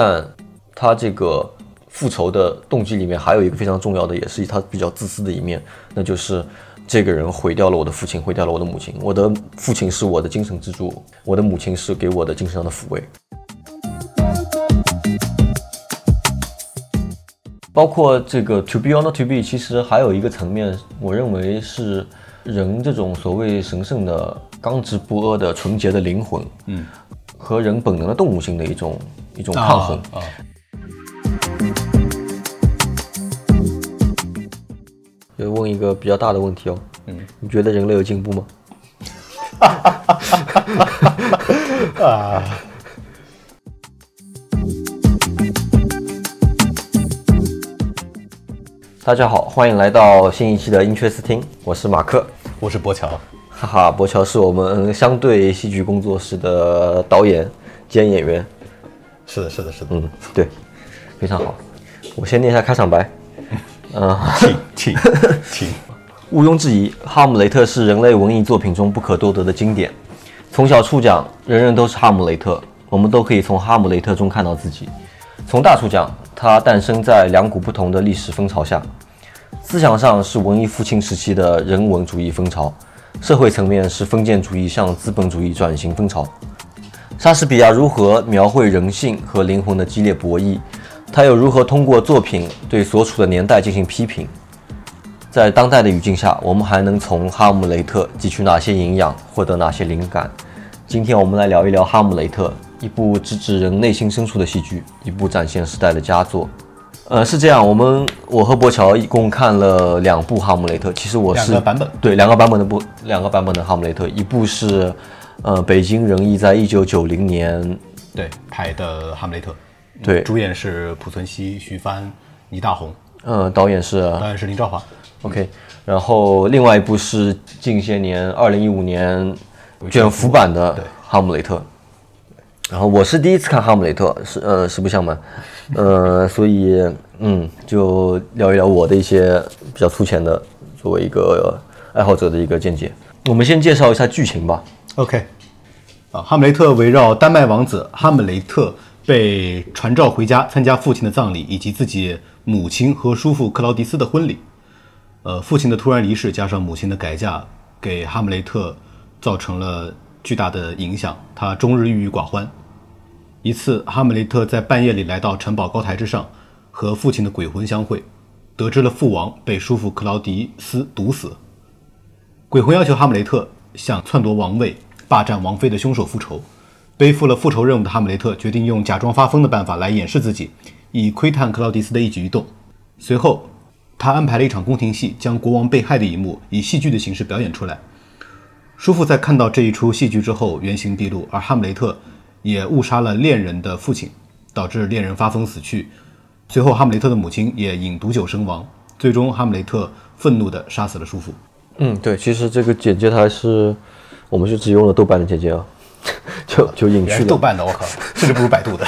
但他这个复仇的动机里面还有一个非常重要的，也是他比较自私的一面，那就是这个人毁掉了我的父亲，毁掉了我的母亲。我的父亲是我的精神支柱，我的母亲是给我的精神上的抚慰。包括这个 to be or not to be，其实还有一个层面，我认为是人这种所谓神圣的、刚直不阿的、纯洁的灵魂，嗯，和人本能的动物性的一种一种抗衡。啊，就问一个比较大的问题哦，嗯，你觉得人类有进步吗？啊，大家好，欢迎来到新一期的音缺斯听，我是马克，我是博乔，哈哈，博乔是我们相对戏剧工作室的导演兼演员，是的，是的，是的，嗯，对，非常好。我先念一下开场白，嗯 请请请，毋庸置疑，《哈姆雷特》是人类文艺作品中不可多得的经典。从小处讲，人人都是哈姆雷特，我们都可以从哈姆雷特中看到自己。从大处讲，它诞生在两股不同的历史风潮下。思想上是文艺复兴时期的人文主义风潮，社会层面是封建主义向资本主义转型风潮。莎士比亚如何描绘人性和灵魂的激烈博弈？他又如何通过作品对所处的年代进行批评？在当代的语境下，我们还能从《哈姆雷特》汲取哪些营养，获得哪些灵感？今天我们来聊一聊《哈姆雷特》，一部直指人内心深处的戏剧，一部展现时代的佳作。呃，是这样，我们我和博乔一共看了两部《哈姆雷特》，其实我是两个版本对两个版本的不两个版本的《哈姆雷特》，一部是呃北京人艺在一九九零年。对拍的《哈姆雷特》，对。主演是濮存昕、徐帆、倪大红，呃导演是导演是林兆华，OK，然后另外一部是近些年二零一五年卷福版的《哈姆雷特》，然后我是第一次看《哈姆雷特》，是呃实不相瞒，呃，所以嗯，就聊一聊我的一些比较粗浅的作为一个爱好者的一个见解。我们先介绍一下剧情吧。OK，啊，哈姆雷特围绕丹麦王子哈姆雷特被传召回家参加父亲的葬礼，以及自己母亲和叔父克劳迪斯的婚礼。呃，父亲的突然离世加上母亲的改嫁，给哈姆雷特造成了巨大的影响，他终日郁郁寡欢。一次，哈姆雷特在半夜里来到城堡高台之上，和父亲的鬼魂相会，得知了父王被叔父克劳迪斯毒死。鬼魂要求哈姆雷特向篡夺王位、霸占王妃的凶手复仇。背负了复仇任务的哈姆雷特决定用假装发疯的办法来掩饰自己，以窥探克劳迪斯的一举一动。随后，他安排了一场宫廷戏，将国王被害的一幕以戏剧的形式表演出来。叔父在看到这一出戏剧之后原形毕露，而哈姆雷特也误杀了恋人的父亲，导致恋人发疯死去。随后，哈姆雷特的母亲也饮毒酒身亡。最终，哈姆雷特愤怒地杀死了叔父。嗯，对，其实这个简介它是我们是只用了豆瓣的简介啊，就就隐去了。豆瓣的，我靠，甚至不如百度的。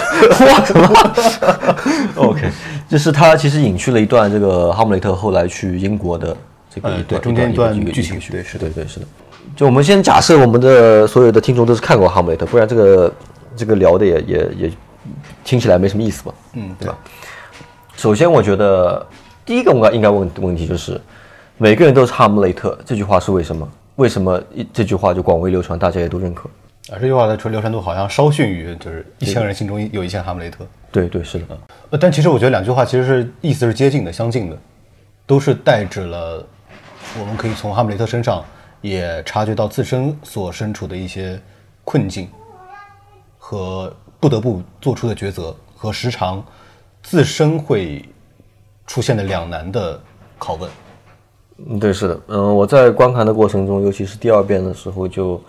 OK，就是他其实隐去了一段这个哈姆雷特后来去英国的这个呃一段、对中间一段一个剧情对，是对对是的。就我们先假设我们的所有的听众都是看过哈姆雷特，不然这个这个聊的也也也听起来没什么意思吧？嗯，对吧？首先，我觉得第一个我应该问的问题就是，每个人都是哈姆雷特，这句话是为什么？为什么一这句话就广为流传，大家也都认可？啊，这句话的传流传度好像稍逊于就是一千个人心中有一千哈姆雷特。对对是的，呃，但其实我觉得两句话其实是意思是接近的、相近的，都是代指了我们可以从哈姆雷特身上也察觉到自身所身处的一些困境和不得不做出的抉择，和时常自身会出现的两难的拷问。嗯，对，是的，嗯、我在观看的过程中，尤其是第二遍的时候就，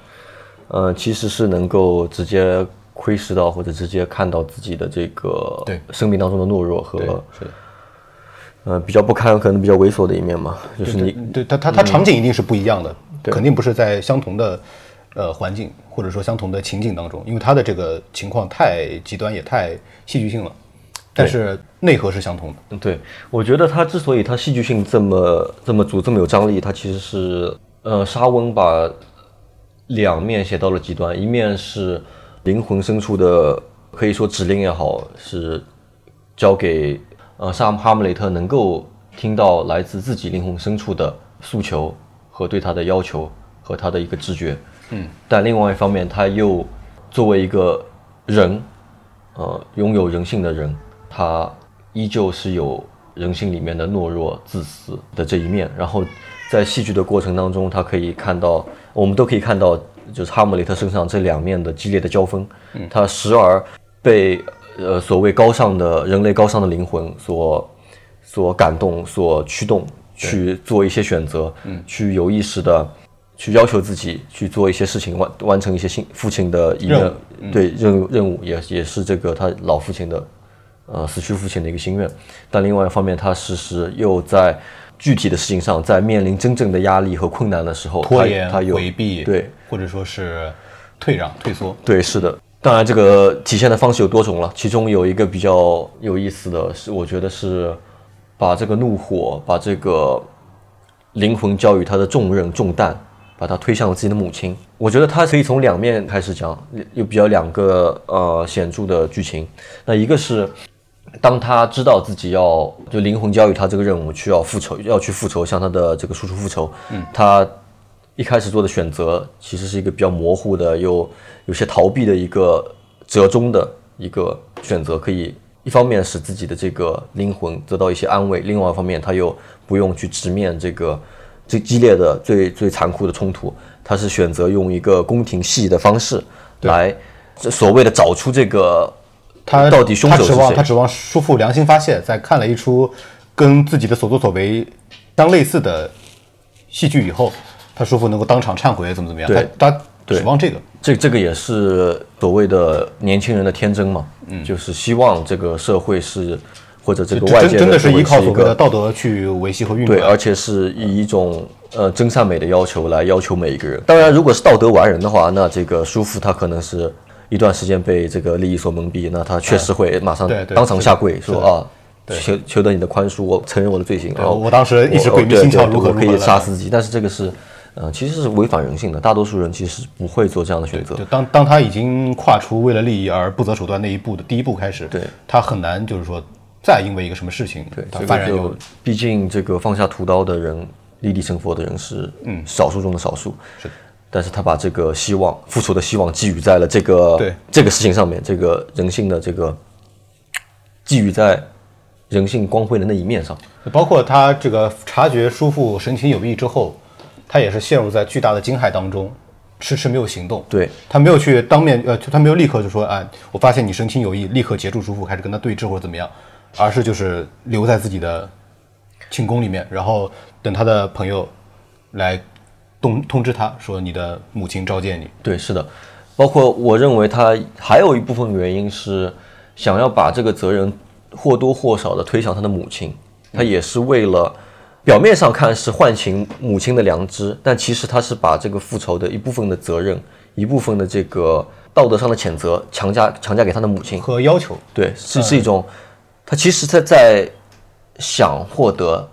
呃，其实是能够直接窥视到或者直接看到自己的这个对生命当中的懦弱和，是的，呃比较不堪，可能比较猥琐的一面嘛，就是你对他他他场景一定是不一样的，肯定不是在相同的呃环境或者说相同的情景当中，因为他的这个情况太极端也太戏剧性了，但是内核是相同的。嗯对，我觉得它之所以它戏剧性这么这么足这么有张力，它其实是呃沙翁把两面写到了极端，一面是灵魂深处的可以说指令也好，是交给呃萨哈姆雷特能够听到来自自己灵魂深处的诉求和对他的要求和他的一个直觉。嗯，但另外一方面，他又作为一个人，呃，拥有人性的人，他依旧是有人性里面的懦弱、自私的这一面。然后在戏剧的过程当中，他可以看到，我们都可以看到，就是哈姆雷特身上这两面的激烈的交锋。他时而被呃所谓高尚的人类高尚的灵魂所所感动、所驱动，去做一些选择，去有意识的去要求自己去做一些事情，完完成一些信父亲的一个对任务任务，也也是这个他老父亲的呃死去父亲的一个心愿。但另外一方面，他时时又在具体的事情上，在面临真正的压力和困难的时候，拖延、他有回避，对或者说是退让、退缩。对，是的。当然，这个体现的方式有多种了。其中有一个比较有意思的是，我觉得是把这个怒火，把这个灵魂交予他的重任重担，把他推向了自己的母亲。我觉得他可以从两面开始讲，有比较两个呃显著的剧情。那一个是当他知道自己要就灵魂交予他这个任务，需要复仇，要去复仇，向他的这个叔叔复仇。嗯，他一开始做的选择其实是一个比较模糊的，又有些逃避的一个折中的一个选择，可以一方面使自己的这个灵魂得到一些安慰，另外一方面他又不用去直面这个最激烈的、最最残酷的冲突，他是选择用一个宫廷戏的方式来所谓的找出这个他到底凶手是谁他指望他指望叔父良心发泄，在看了一出跟自己的所作所为相类似的戏剧以后，他叔父能够当场忏悔，怎么怎么样？对他他指望这个。这这个也是所谓的年轻人的天真嘛，嗯，就是希望这个社会是或者这个外界真真的是依靠所谓一个的道德去维系和运对，转。而且是以一种呃真善美的要求来要求每一个人。当然，如果是道德完人的话，那这个叔父他可能是一段时间被这个利益所蒙蔽，那他确实会马上当场下跪说啊。求求得你的宽恕，我承认我的罪行。然后我当时一时我鬼迷心窍如何可以杀死自己，但是这个是，呃，其实是违反人性的。大多数人其实不会做这样的选择就。当当他已经跨出为了利益而不择手段那一步的第一步开始，对他很难就是说再因为一个什么事情，对，他这个就毕竟这个放下屠刀的人，立地成佛的人是嗯少数中的少数。是的但是他把这个希望、复仇的希望寄予在了这个对这个事情上面，这个人性的这个寄予在人性光辉的那一面上。包括他这个察觉叔父神情有异之后，他也是陷入在巨大的惊骇当中，迟迟没有行动。对他没有去当面，呃，他没有立刻就说，哎，我发现你神情有异，立刻截住叔父，开始跟他对峙或者怎么样，而是就是留在自己的寝宫里面，然后等他的朋友来通通知他说，你的母亲召见你。对，是的，包括我认为他还有一部分原因是想要把这个责任或多或少的推向他的母亲，他也是为了表面上看是唤醒母亲的良知，但其实他是把这个复仇的一部分的责任，一部分的这个道德上的谴责强加强加给他的母亲。和要求，对，是是一种，他其实他在想获得，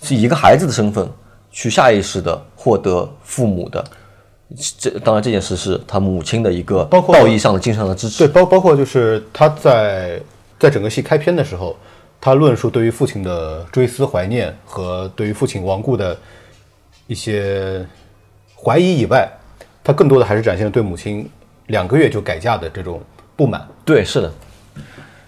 是以一个孩子的身份去下意识的获得父母的，这当然这件事是他母亲的一个包括道义上的、精神上的支持。对，包包括就是他在在整个戏开篇的时候，他论述对于父亲的追思怀念和对于父亲亡故的一些怀疑以外，他更多的还是展现了对母亲两个月就改嫁的这种不满。对，是的，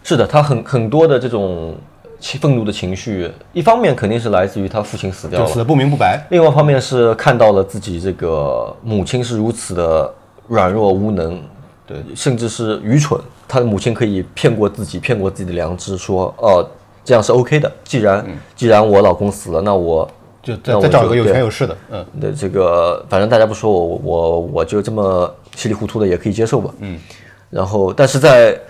是的，他很很多的这种情愤怒的情绪，一方面肯定是来自于他父亲死掉了就死，的不明不白，另外一方面是看到了自己这个母亲是如此的软弱无能，对，甚至是愚蠢。他的母亲可以骗过自己，骗过自己的良知，说哦这样是 OK 的。既然、既然我老公死了，那我就再再找一个有对权有势的，嗯，那这个，反正大家不说我，我我就这么稀里糊涂的也可以接受吧。嗯，然后但是在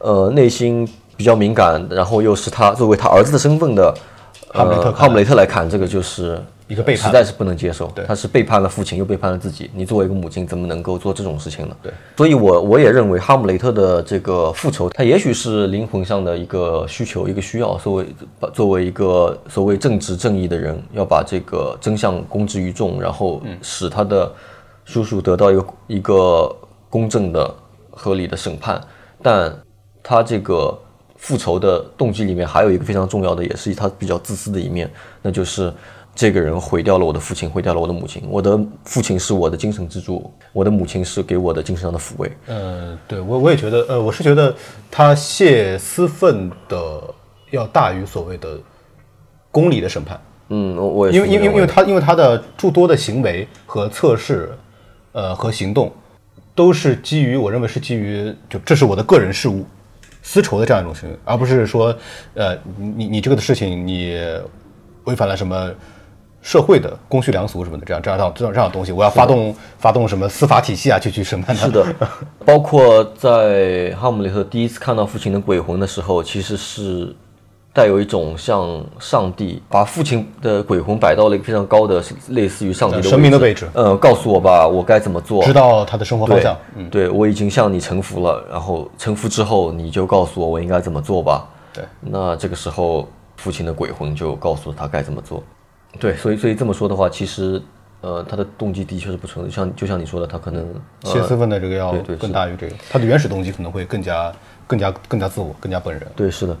呃内心比较敏感，然后又是他作为他儿子的身份的。呃，哈姆雷特哈姆雷特来看，这个就是一个背叛实在是不能接受。他是背叛了父亲，又背叛了自己。你作为一个母亲，怎么能够做这种事情呢？对，所以我我也认为哈姆雷特的这个复仇，他也许是灵魂上的一个需求，一个需要。作为作为一个所谓正直正义的人，要把这个真相公之于众，然后使他的叔叔得到一个一个公正的、合理的审判。但他这个复仇的动机里面还有一个非常重要的，也是他比较自私的一面，那就是这个人毁掉了我的父亲，毁掉了我的母亲。我的父亲是我的精神支柱，我的母亲是给我的精神上的抚慰。呃，对我我也觉得，呃，我是觉得他泄私愤的要大于所谓的公理的审判。嗯，我因为因为因为他因为他的诸多的行为和测试，呃和行动，都是基于我认为是基于就这是我的个人事务，私仇的这样一种行为，而不是说呃你你你这个的事情你违反了什么社会的公序良俗什么的这样这样这样这样东西，我要发动发动什么司法体系啊去去审判他。是的，包括在哈姆雷特第一次看到父亲的鬼魂的时候，其实是带有一种像上帝把父亲的鬼魂摆到了一个非常高的，类似于上帝的神明的位位置呃，告诉我吧，我该怎么做？知道他的生活方向，嗯，对我已经向你臣服了，然后臣服之后，你就告诉我我应该怎么做吧。对，那这个时候父亲的鬼魂就告诉他该怎么做。对，所以所以这么说的话，其实呃，他的动机的确是不纯的，像就像你说的，他可能泄私愤的这个要更大于这个，他的原始动机可能会更加更加更加自我，更加本人。对，是的，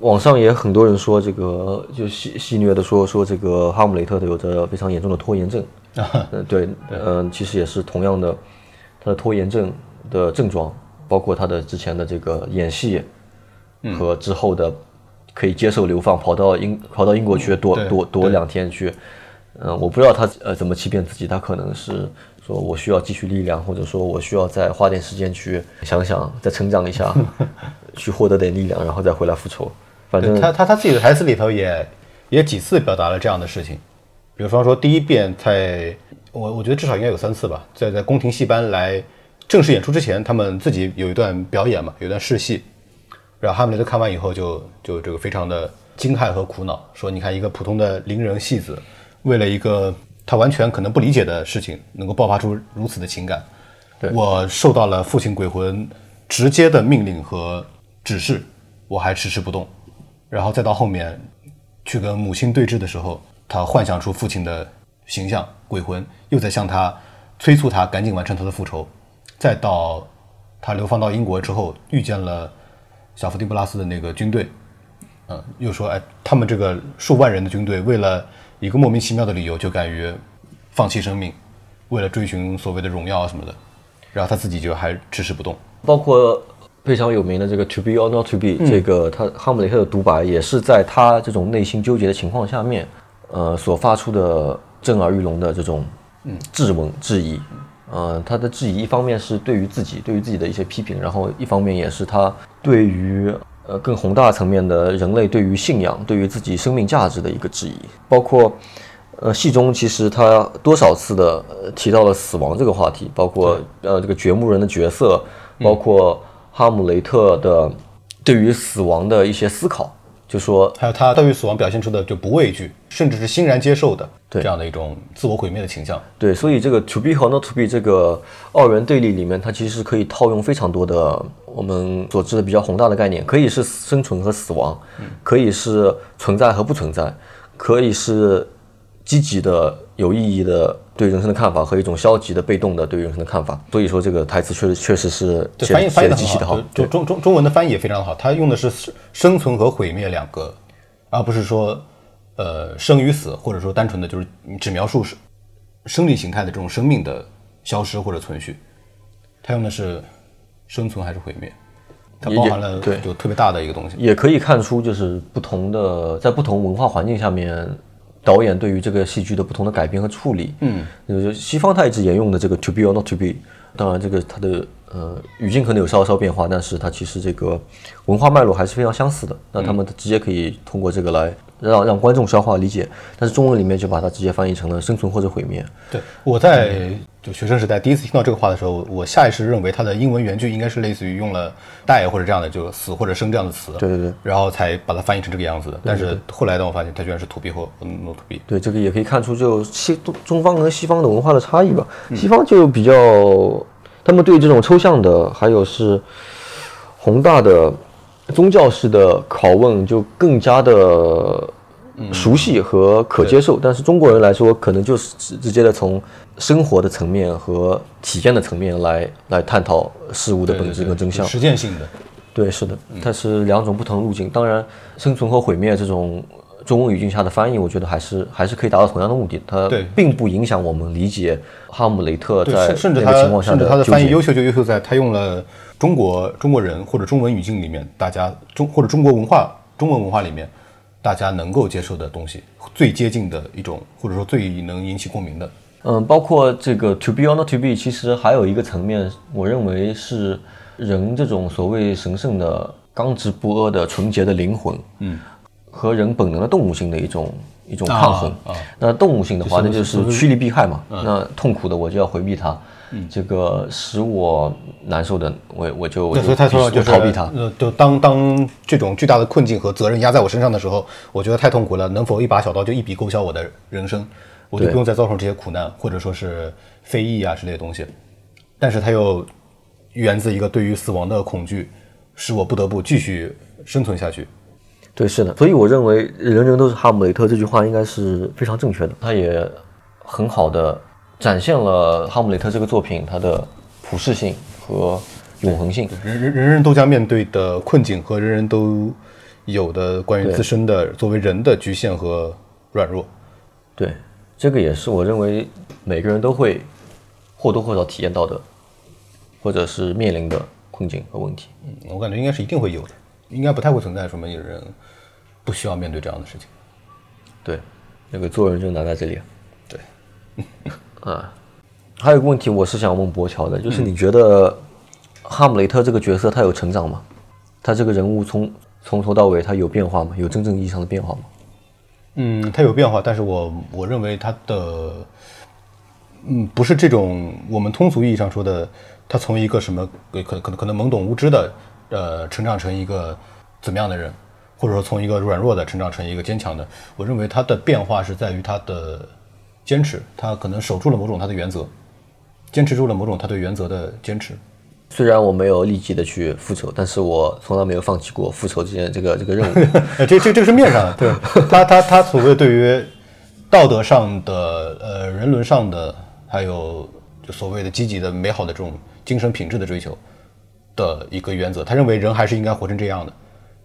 网上也很多人说这个就戏戏谑的说说这个哈姆雷特的有着非常严重的拖延症。嗯、对，嗯、其实也是同样的，他的拖延症的症状，包括他的之前的这个演戏和之后的可以接受流放，跑到英跑到英国去躲对躲躲两天去。嗯、我不知道他呃怎么欺骗自己，他可能是说我需要积蓄力量，或者说我需要再花点时间去想想，再成长一下，去获得点力量，然后再回来复仇。反正对他他他自己的台词里头也也几次表达了这样的事情，比如方说第一遍在我我觉得至少应该有三次吧，在在宫廷戏班来正式演出之前，他们自己有一段表演嘛，有一段试戏，然后哈姆雷特看完以后就就这个非常的惊骇和苦恼，说你看一个普通的伶人戏子，为了一个他完全可能不理解的事情，能够爆发出如此的情感，我受到了父亲鬼魂直接的命令和指示，我还迟迟不动。然后再到后面去跟母亲对峙的时候，他幻想出父亲的形象，鬼魂又在向他催促他赶紧完成他的复仇。再到他流放到英国之后，遇见了小伏丁布拉斯的那个军队，嗯，又说哎，他们这个数万人的军队为了一个莫名其妙的理由就敢于放弃生命，为了追寻所谓的荣耀什么的，然后他自己就还迟迟不动。包括非常有名的这个 “to be or not to be”，、这个他哈姆雷特的独白也是在他这种内心纠结的情况下面，呃所发出的震耳欲聋的这种质问、质疑。呃，他的质疑一方面是对于自己、对于自己的一些批评，然后一方面也是他对于呃更宏大层面的人类对于信仰、对于自己生命价值的一个质疑，包括。呃，戏中其实他多少次的、呃、提到了死亡这个话题，包括呃这个掘墓人的角色，包括哈姆雷特的对于死亡的一些思考，就说还有他对于死亡表现出的就不畏惧，甚至是欣然接受的对这样的一种自我毁灭的倾向。对，所以这个 to be 和 not to be 这个二元对立里面，它其实可以套用非常多的我们所知的比较宏大的概念，可以是生存和死亡，可以是存在和不存在，可以是积极的、有意义的对人生的看法和一种消极的、被动的对人生的看法。所以说，这个台词确实确实是对，翻译翻译的极其的好。就就中中中文的翻译也非常好，它用的是生生存和毁灭两个，而不是说呃生与死，或者说单纯的就是只描述是生理形态的这种生命的消失或者存续。它用的是生存还是毁灭，它包含了对就特别大的一个东西。也可以看出，就是不同的在不同文化环境下面，导演对于这个戏剧的不同的改编和处理。嗯，就是西方他一直沿用的这个 to be or not to be，当然这个它的呃语境可能有稍稍变化，但是它其实这个文化脉络还是非常相似的。那他们直接可以通过这个来让让观众消化理解，但是中文里面就把它直接翻译成了生存或者毁灭。对，我在就学生时代第一次听到这个话的时候，我下意识认为它的英文原句应该是类似于用了 die 或者这样的就死或者生这样的词，对对对，然后才把它翻译成这个样子的。但是后来当我发现它居然是 to be 或 not to be，对，这个也可以看出就西东中方跟西方的文化的差异吧。西方就比较，他们对这种抽象的，还有是宏大的宗教式的拷问，就更加的熟悉和可接受，但是中国人来说，可能就是直直接的从生活的层面和体验的层面来来探讨事物的本质跟真相。实践性的。对，是的，它是两种不同路径。当然，生存和毁灭这种中文语境下的翻译，我觉得还是还是可以达到同样的目的。它并不影响我们理解哈姆雷特，在甚甚至那个情况下他甚至他的翻译优秀就优秀在他用了中国中国人或者中文语境里面大家中或者中国文化中文文化里面大家能够接受的东西，最接近的一种或者说最能引起共鸣的。嗯，包括这个 to be or not to be，其实还有一个层面，我认为是人这种所谓神圣的、刚直不阿的、纯洁的灵魂，嗯，和人本能的动物性的一种一种抗衡。啊啊那动物性的话，那就是趋利避害嘛。那痛苦的我就要回避它，这个使我难受的，我我就我对，就所以他说必须就逃避他。呃，就当当这种巨大的困境和责任压在我身上的时候，我觉得太痛苦了，能否一把小刀就一笔勾销我的人生，我就不用再遭受这些苦难，或者说是非议啊之类的东西。但是它又源自一个对于死亡的恐惧，使我不得不继续生存下去。对，是的，所以我认为“人人都是哈姆雷特”这句话应该是非常正确的，它也很好的展现了哈姆雷特这个作品它的普适性和永恒性。人人人人都将面对的困境和人人都有的关于自身的作为人的局限和软弱。对，这个也是我认为每个人都会或多或少体验到的，或者是面临的困境和问题。嗯，我感觉应该是一定会有的，应该不太会存在什么有人不需要面对这样的事情。对，那个做人就难在这里。对，啊，还有一个问题，我是想问博乔的，就是你觉得哈姆雷特这个角色他有成长吗？他这个人物从从头到尾他有变化吗？有真正意义上的变化吗？嗯，他有变化，但是我我认为他的，嗯，不是这种我们通俗意义上说的，他从一个什么呃可可能可能懵懂无知的，呃，成长成一个怎么样的人，或者说从一个软弱的成长成一个坚强的。我认为他的变化是在于他的坚持，他可能守住了某种他的原则，坚持住了某种他对原则的坚持。虽然我没有立即的去复仇，但是我从来没有放弃过复仇这件这个这个任务。呃，这这这个是面上的，对他他他所谓对于道德上的、呃人伦上的，还有就所谓的积极的、美好的这种精神品质的追求的一个原则，他认为人还是应该活成这样的，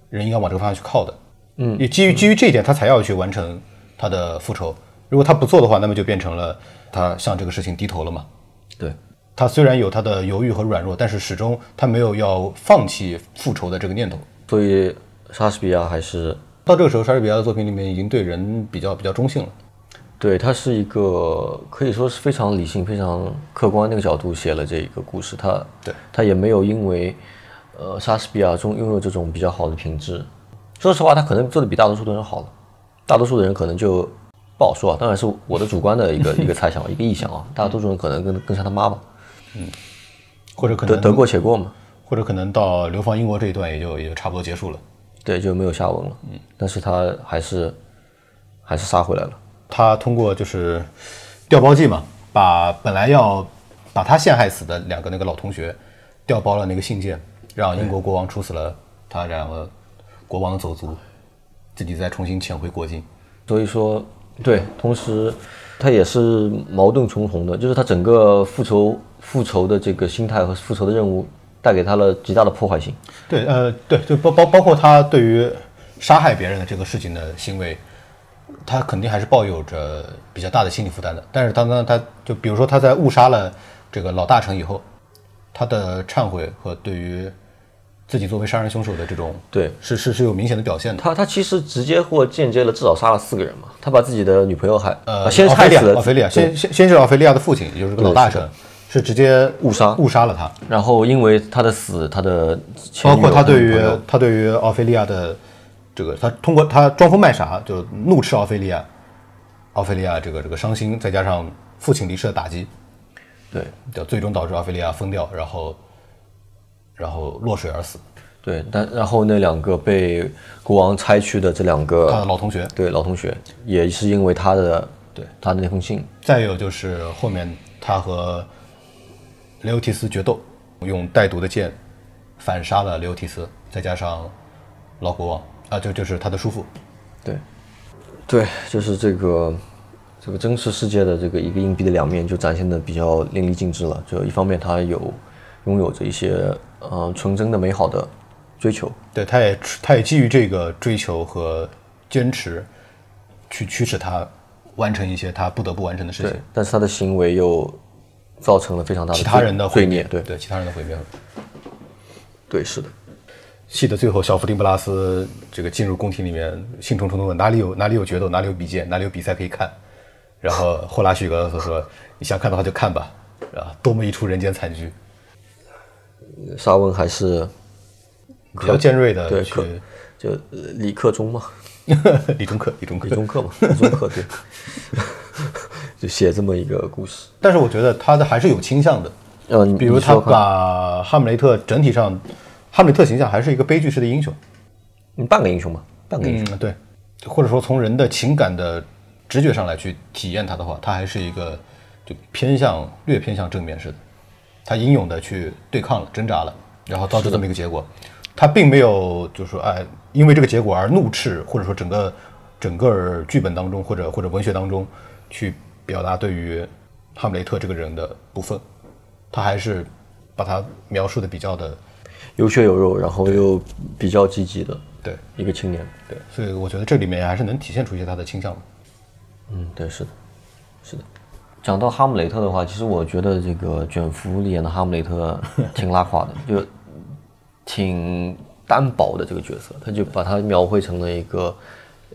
人应该往这个方向去靠的。嗯，也基于基于这一点，他才要去完成他的复仇。如果他不做的话，那么就变成了他向这个事情低头了嘛。对，他虽然有他的犹豫和软弱，但是始终他没有要放弃复仇的这个念头。所以莎士比亚还是到这个时候，莎士比亚的作品里面已经对人比较比较中性了。对他是一个可以说是非常理性、非常客观那个角度写了这一个故事。他对他也没有因为呃莎士比亚中拥有这种比较好的品质。说实话，他可能做的比大多数的人好了，大多数的人可能就不好说啊。当然是我的主观的一个 一个猜想，一个臆想啊。大多数人可能更更像他妈吧，或者可能得得过且过嘛。或者可能到流放英国这一段也就也就差不多结束了。对，就没有下文了。嗯，但是他还是还是杀回来了。他通过就是调包计嘛，把本来要把他陷害死的两个那个老同学调包了那个信件，让英国国王处死了他两个国王的走卒，自己再重新潜回国境。所以说，对，同时他也是矛盾重重的，就是他整个复仇复仇的这个心态和复仇的任务带给他了极大的破坏性。对，呃，对，就包包包括他对于杀害别人的这个事情的行为，他肯定还是抱有着比较大的心理负担的。但是当当他就比如说他在误杀了这个老大臣以后，他的忏悔和对于自己作为杀人凶手的这种对是是是有明显的表现的。他他其实直接或间接的至少杀了四个人嘛，他把自己的女朋友还呃，先害死了奥菲利亚，先先先是奥菲利亚的父亲，也就是个老大臣，是直接误杀误杀了他。然后因为他的死，他的包括他对于他对于奥菲利亚的这个，他通过他装疯卖傻，就怒斥奥菲利亚，奥菲利亚这个这个伤心，再加上父亲离世的打击，对就最终导致奥菲利亚疯掉，然后然后落水而死。对，但然后那两个被国王拆去的这两个他的老同学，对老同学，也是因为他的对他的那封信，再有就是后面他和雷欧提斯决斗，用带毒的剑反杀了雷欧提斯，再加上老国王啊，就就是他的叔父。对，对，就是这个这个真实世界的这个一个硬币的两面就展现的比较淋漓尽致了。就一方面，他有拥有着一些呃纯真的美好的追求，对，他也他也基于这个追求和坚持，去驱使他完成一些他不得不完成的事情对。，但是他的行为又造成了非常大的其他人的毁灭，，对对其他人的毁灭。对是的，戏的最后，小弗丁布拉斯这个进入宫廷里面，兴冲冲的问哪里有哪里有决斗，哪里有比剑，哪里有比赛可以看。然后霍拉许格斯说：“你想看的话就看吧。”啊，多么一出人间惨剧！沙文还是比较尖锐的对克就呃李克忠嘛，李中克，李中克李。中克嘛，李中克对，就写这么一个故事。但是我觉得他的还是有倾向的，嗯，比如他把哈姆雷特整体上，哈姆雷特形象还是一个悲剧式的英雄。嗯半个英雄嘛，半个英雄。嗯，对，或者说从人的情感的直觉上来去体验他的话，他还是一个就偏向略偏向正面式的，他英勇的去对抗了、挣扎了，然后造成这么一个结果。他并没有就是说哎，因为这个结果而怒斥，或者说整个整个剧本当中或者或者文学当中去表达对于哈姆雷特这个人的不忿，他还是把他描述的比较的有血有肉，然后又比较积极的对一个青年。对，所以我觉得这里面还是能体现出一些他的倾向的。嗯，对，是的，是的。讲到哈姆雷特的话，其实我觉得这个卷福里演的哈姆雷特 挺拉垮的，就挺单薄的这个角色，他就把他描绘成了一个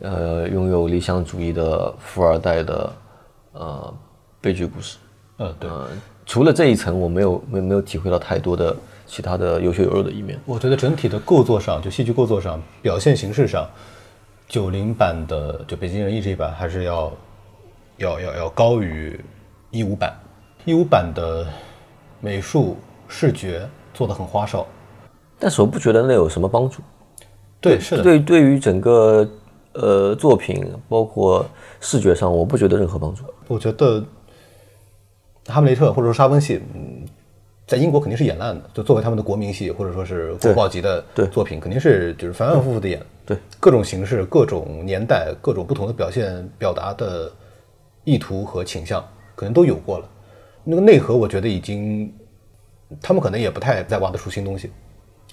呃拥有理想主义的富二代的呃悲剧故事。呃，对。呃，除了这一层，我没有没没有体会到太多的其他的有血有肉的一面。我觉得整体的构作上，就戏剧构作上、表现形式上，九零版的就北京人艺这一版还是要要要要高于一五版。一五版的美术视觉做的很花哨，但是我不觉得那有什么帮助。对，是的，对，对于整个呃作品，包括视觉上，我不觉得任何帮助。我觉得哈姆雷特或者说沙翁戏，嗯，在英国肯定是演烂的，就作为他们的国民戏或者说是国宝级的对作品，肯定是就是反反复复的演，对，各种形式、各种年代、各种不同的表现表达的意图和倾向，可能都有过了。那个内核，我觉得已经，他们可能也不太再挖得出新东西，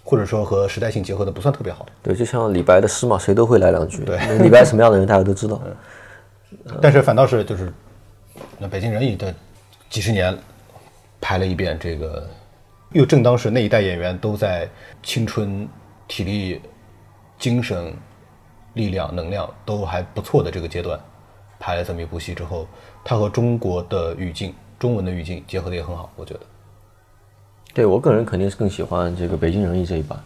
或者说和时代性结合的不算特别好。对，就像李白的诗嘛，谁都会来两句。对李白什么样的人，大家都知道。但是反倒是就是，那北京人艺的几十年拍了一遍这个，又正当时那一代演员都在青春、体力、精神、力量、能量都还不错的这个阶段，拍了这么一部戏之后，它和中国的语境、中文的语境结合的也很好，我觉得。对我个人肯定是更喜欢这个北京人艺这一版，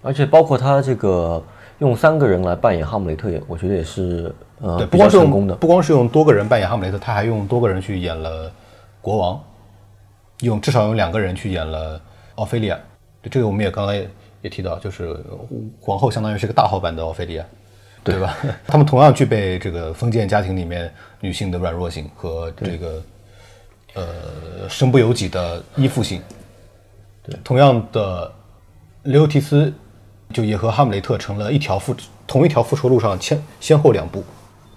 而且包括他这个用三个人来扮演哈姆雷特，也我觉得也是呃不光是用功的。不光是用多个人扮演哈姆雷特，他还用多个人去演了国王，用至少用两个人去演了奥菲利亚。对，这个我们也刚才也也提到，就是皇后相当于是个大号版的奥菲利亚，对吧？他们同样具备这个封建家庭里面女性的软弱性和这个呃身不由己的依附性。对，同样的，雷欧提斯就也和哈姆雷特成了一条复同一条复仇路上先先后两步。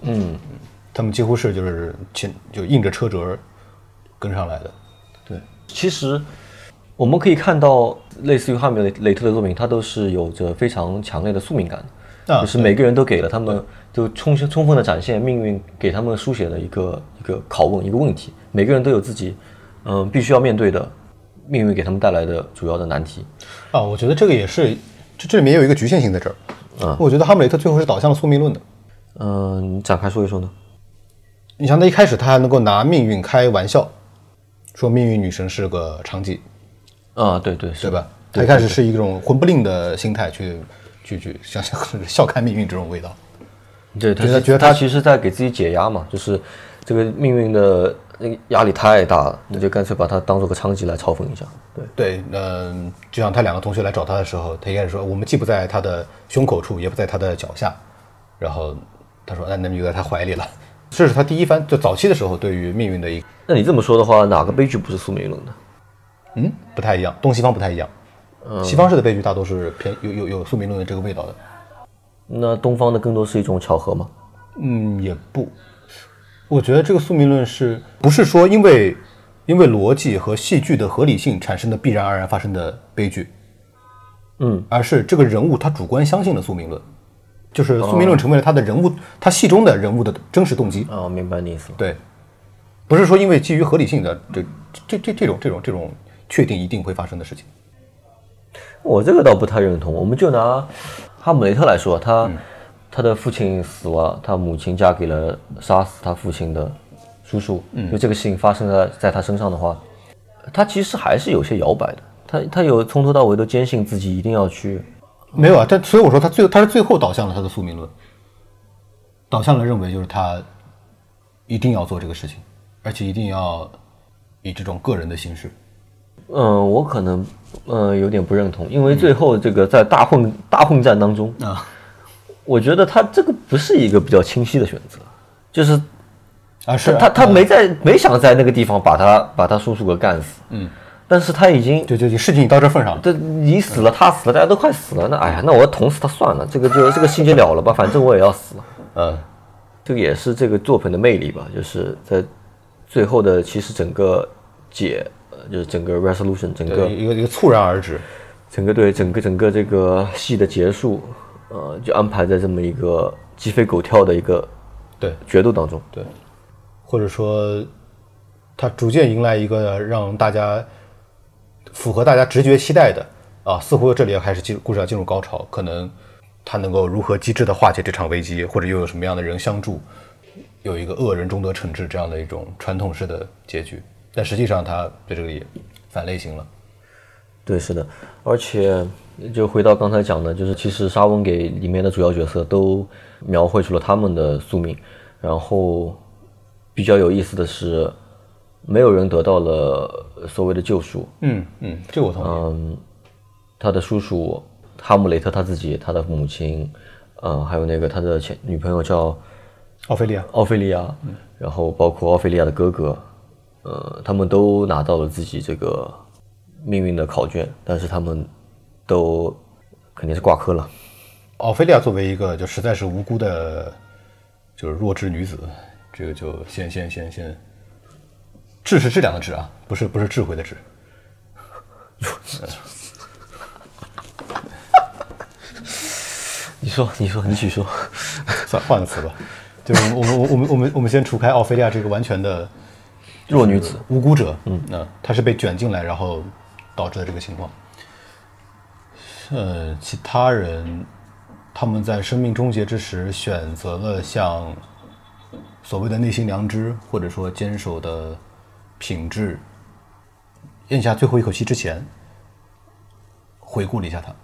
嗯，他们几乎是就是前就硬着车辙跟上来的。对，其实我们可以看到，类似于哈姆雷雷特的作品，它都是有着非常强烈的宿命感的，啊就是每个人都给了他们就充充分的展现命运给他们书写的一个一个拷问一个问题，每个人都有自己嗯、必须要面对的命运给他们带来的主要的难题。啊，我觉得这个也是，这这里面也有一个局限性在这儿。啊我觉得哈姆雷特最后是导向了宿命论的。嗯、你展开说一说呢？你像他一开始他还能够拿命运开玩笑，说命运女神是个娼妓，啊，对对，是对吧？他一开始是一种魂不吝的心态去去去想想笑看命运这种味道。对，他觉得他他其实在给自己解压嘛，就是这个命运的那个压力太大了，那就干脆把它当做个娼妓来嘲讽一下。对，对，嗯、就像他两个同学来找他的时候，他一开始说我们既不在他的胸口处，也不在他的脚下，然后他说那那你就在他怀里了。这是他第一番就早期的时候对于命运的一那你这么说的话，哪个悲剧不是宿命论的？嗯不太一样，东西方不太一样。西方式的悲剧大多是偏有有有宿命论的这个味道的。那东方的更多是一种巧合吗？嗯，也不，我觉得这个宿命论是不是说因为因为逻辑和戏剧的合理性产生的必然而然发生的悲剧，嗯，而是这个人物他主观相信了宿命论，就是宿命论成为了他的人物，他戏中的人物的真实动机。哦，明白你意思了。对，不是说因为基于合理性的这这这这种这种这种确定一定会发生的事情。我这个倒不太认同。我们就拿哈姆雷特来说，他、他的父亲死了，他母亲嫁给了杀死他父亲的叔叔。嗯，就这个事情发生在在他身上的话，他其实还是有些摇摆的。他他有从头到尾都坚信自己一定要去。没有啊，但所以我说他最他是最后导向了他的宿命论，导向了认为就是他一定要做这个事情，而且一定要以这种个人的形式。嗯，我可能呃有点不认同，因为最后这个在大混大混战当中，啊，我觉得他这个不是一个比较清晰的选择，就是啊是他他他没在没想在那个地方把他把他叔叔给干死，嗯，但是他已经对对对事情已到这份上了。这你死了，他死了，大家都快死了，那哎呀，那我捅死他算了，这个就这个心就了了吧，反正我也要死了。嗯这个也是这个作品的魅力吧，就是在最后的其实整个解，呃就是整个 resolution，整个对，一个一个猝然而止。整个对整个整个这个戏的结束，呃，就安排在这么一个鸡飞狗跳的一个对决斗当中。对，或者说，他逐渐迎来一个让大家符合大家直觉期待的啊，似乎这里要开始进故事要进入高潮，可能他能够如何机智的化解这场危机，或者又有什么样的人相助，有一个恶人终得惩治这样的一种传统式的结局。但实际上，他对这个也反类型了。对，是的，而且就回到刚才讲的，就是其实沙翁给里面的主要角色都描绘出了他们的宿命，然后比较有意思的是，没有人得到了所谓的救赎。嗯嗯，这个我同意。嗯，他的叔叔哈姆雷特他自己，他的母亲，呃，还有那个他的前女朋友叫奥菲利亚，奥菲利亚，然后包括奥菲利亚的哥哥，呃，他们都拿到了自己这个命运的考卷，但是他们都肯定是挂科了。奥菲利亚作为一个就实在是无辜的，就是弱智女子，这个就先先先先，智是质量的智啊，不是不是智慧的智。你说，你说，你继续说。算换个词吧，就是我们我们我们我们我们先除开奥菲利亚这个完全的弱女子，无辜者，嗯，那她是被卷进来，然后导致的这个情况。呃，其他人他们在生命终结之时选择了像所谓的内心良知，或者说坚守的品质，咽下最后一口气之前，回顾了一下他。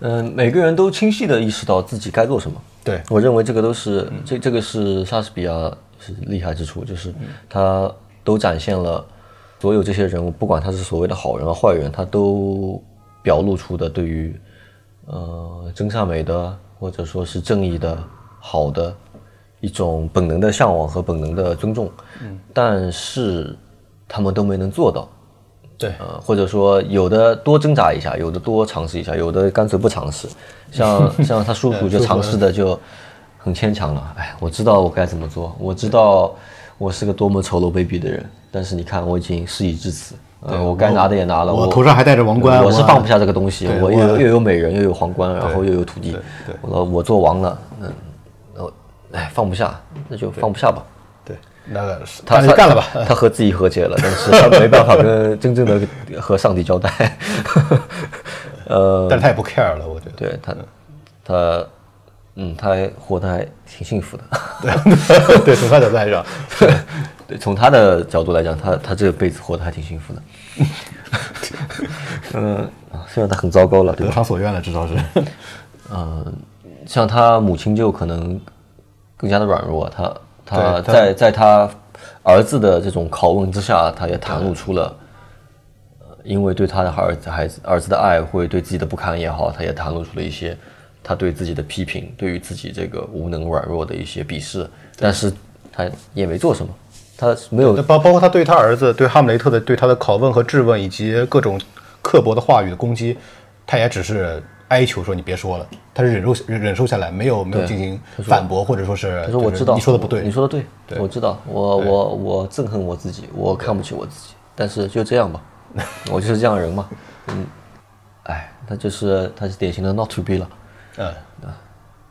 嗯、每个人都清晰的意识到自己该做什么。对，我认为这个都是、这这个是莎士比亚是厉害之处，就是他都展现了所有这些人物，不管他是所谓的好人啊坏人，他都表露出的对于呃真善美的或者说是正义的好的一种本能的向往和本能的尊重，但是他们都没能做到。对，呃，或者说有的多挣扎一下，有的多尝试一下，有的干脆不尝试。像 像他叔叔就尝试的就很牵强了。哎，我知道我该怎么做，我知道我是个多么丑陋卑鄙的人，但是你看我已经事已至此，呃，我该拿的也拿了，我我头上还戴着王冠，我是放不下这个东西，我又有又有美人，又有皇冠，然后又有土地我我做王了，嗯，我哎放不下，那就放不下吧。对，那个是他那就干了吧。他和自己和解了，但是他没办法跟真正的和上帝交代。呃，但他也不 care 了，我觉得。对他，他，嗯，他还活得还挺幸福的。对 对，从他角度来讲，对，从他的角度来讲，他他这辈子活得还挺幸福的。嗯、啊虽然他很糟糕了，对吧？得偿所愿了，至少是。嗯，像他母亲就可能更加的软弱，他他在在他儿子的这种拷问之下，他也袒露出了，呃因为对他的儿子孩子儿子的爱，会对自己的不堪也好，他也袒露出了一些他对自己的批评，对于自己这个无能软弱的一些鄙视，但是他也没做什么，他没有包包括他对他儿子、对哈姆雷特的对他的拷问和质问，以及各种刻薄的话语的攻击，他也只是哀求说你别说了，他是忍受忍忍受下来，没有没有进行反驳或者说是，他说我知道你说的不对，你说的对，我知道，我我我憎恨我自己，我看不起我自己，但是就这样吧，我就是这样的人嘛，嗯，哎，他就是他是典型的 not to be 了嗯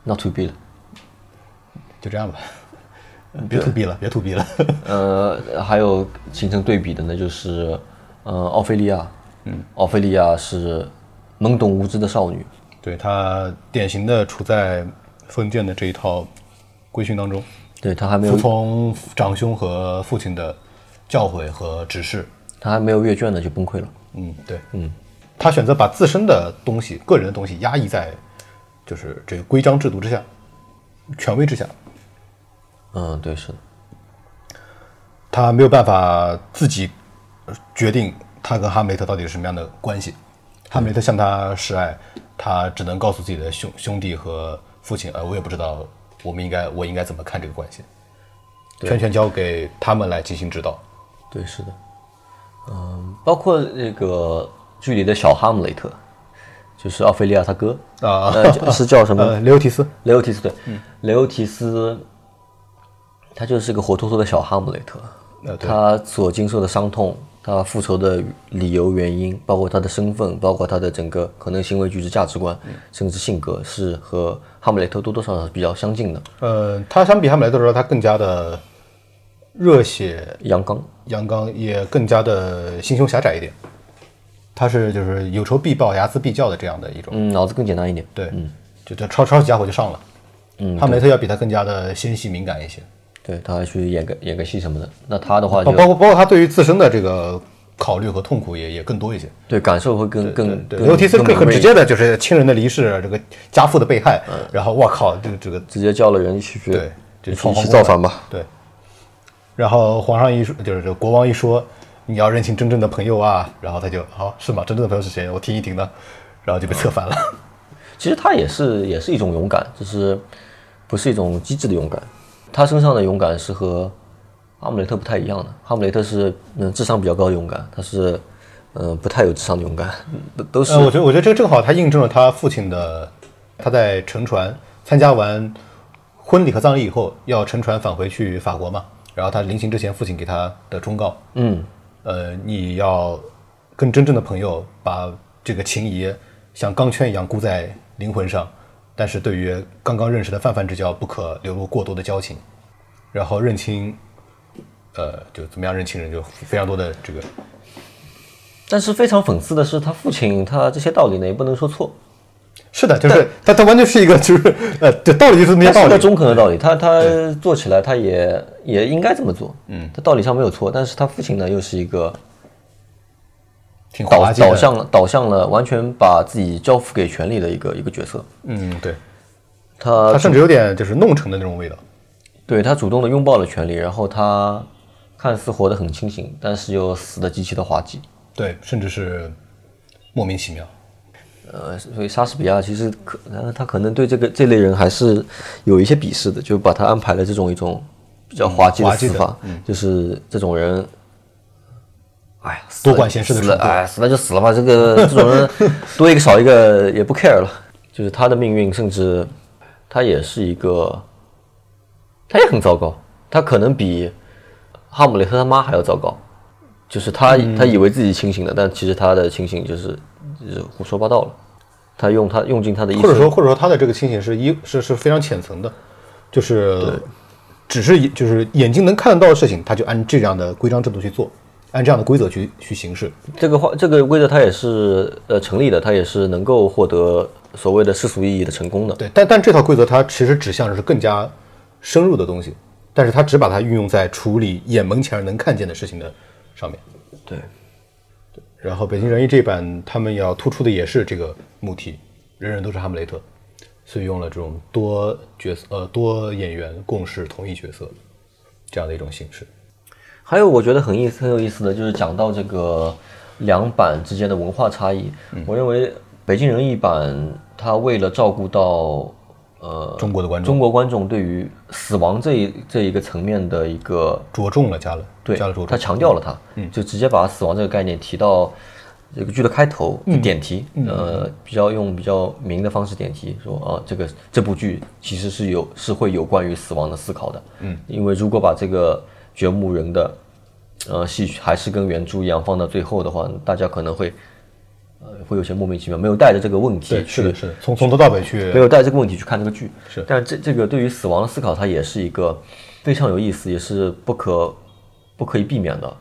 ，，not to be 了。就这样吧，别 to B 了，别 to B 了，呃，还有形成对比的呢，就是呃，奥菲利亚，嗯，奥菲利亚是懵懂无知的少女，对她典型的处在封建的这一套规训当中，对她还没有服从长兄和父亲的教诲和指示，她还没有阅卷呢就崩溃了。嗯，对，嗯，她选择把自身的东西、个人的东西压抑在就是这个规章制度之下、权威之下，嗯，对，是的，他没有办法自己呃决定他跟哈姆雷特到底是什么样的关系。哈姆雷特向他示爱，他只能告诉自己的兄兄弟和父亲，呃，我也不知道我们应该我应该怎么看这个关系，全权交给他们来进行指导。对，是的，嗯，包括那个剧里的小哈姆雷特，就是奥菲利亚他哥啊呃是叫什么？呃，雷欧提斯，雷欧提斯对，雷欧提斯，他就是个活脱脱的小哈姆雷特。他所经受的伤痛，他复仇的理由、原因，包括他的身份，包括他的整个可能行为举止、价值观，甚至性格，是和哈姆雷特多多少少比较相近的。呃，他相比哈姆雷特来说，他更加的热血阳刚，阳刚，也更加的心胸狭窄一点。他是就是有仇必报、睚眦必较的这样的一种，嗯，脑子更简单一点。对，就这抄抄起家伙就上了。嗯，哈姆雷特要比他更加的纤细敏感一些，对他还去演个演个戏什么的，那他的话就包包括包括他对于自身的这个考虑和痛苦也也更多一些。对感受会更更对，更尤其是更直接的就是亲人的离世，这个家父的被害，然后我靠，这个这个直接叫了人一起去对就一起造反吧。对，然后皇上一说，就是这国王一说，你要认清真正的朋友啊，然后他就好、是吗？真正的朋友是谁？我听一听呢，然后就被策反了。其实他也是也是一种勇敢，就是不是一种机智的勇敢。他身上的勇敢是和哈姆雷特不太一样的。哈姆雷特是嗯智商比较高的勇敢，他是嗯、呃不太有智商的勇敢，都 都是、呃，我觉得我觉得这个正好他印证了他父亲的，他在乘船参加完婚礼和葬礼以后，要乘船返回去法国嘛。然后他临行之前，父亲给他的忠告，嗯呃，你要跟真正的朋友把这个情谊像钢圈一样箍在灵魂上，但是对于刚刚认识的泛泛之交，不可流露过多的交情。然后认清，呃，就怎么样认清人，就非常多的这个，但是非常讽刺的是，他父亲他这些道理呢也不能说错，是的，就是他他完全是一个就是呃，这道理就是那些道理他是个，中肯的道理，他他做起来他也也应该这么做，嗯，他道理上没有错，但是他父亲呢又是一个导挺滑稽的导向了导向了完全把自己交付给权力的一个一个角色，嗯，对，他他甚至有点就是弄成的那种味道。对他主动的拥抱了权力，然后他看似活得很清醒，但是又死得极其的滑稽。对，甚至是莫名其妙。呃，所以莎士比亚其实可，呃他可能对这个这类人还是有一些鄙视的，就把他安排了这种一种比较滑稽的死法，就是这种人，哎呀，多管闲事的哎，死了就死了吧，这个这种人多一个少一个也不 care 了，就是他的命运，甚至他也是一个，他也很糟糕，他可能比哈姆雷特他妈还要糟糕，就是他、嗯。他以为自己清醒了，但其实他的清醒就是就是胡说八道了。他用他用尽他的一生，或者说或者说他的这个清醒是一是是非常浅层的，就是只是就是眼睛能看得到的事情，他就按这样的规章制度去做，按这样的规则去去行事。这个话这个规则它也是呃成立的，它也是能够获得所谓的世俗意义的成功的。对，但但这套规则它其实指向的是更加深入的东西，但是它只把它运用在处理眼门前能看见的事情的上面。对，然后《北京人艺》这版他们要突出的也是这个母题，人人都是哈姆雷特，所以用了这种多角色呃多演员共事同一角色这样的一种形式。还有我觉得很意思很有意思的就是讲到这个两版之间的文化差异，我认为北京人艺版它为了照顾到呃中国的观众。中国观众对于死亡这一这一个层面的一个着重了加了，对加了着，重，他强调了它，就直接把死亡这个概念提到这个剧的开头点题，呃，比较用比较明的方式点题，说啊，这个这部剧其实是有是会有关于死亡的思考的，嗯，因为如果把这个掘墓人的呃戏还是跟原著一样放到最后的话，大家可能会呃会有些莫名其妙，没有带着这个问题，去是的，是，从从头到尾去没有带这个问题去看这个剧，是但这这个对于死亡的思考，它也是一个非常有意思，也是不可不可以避免的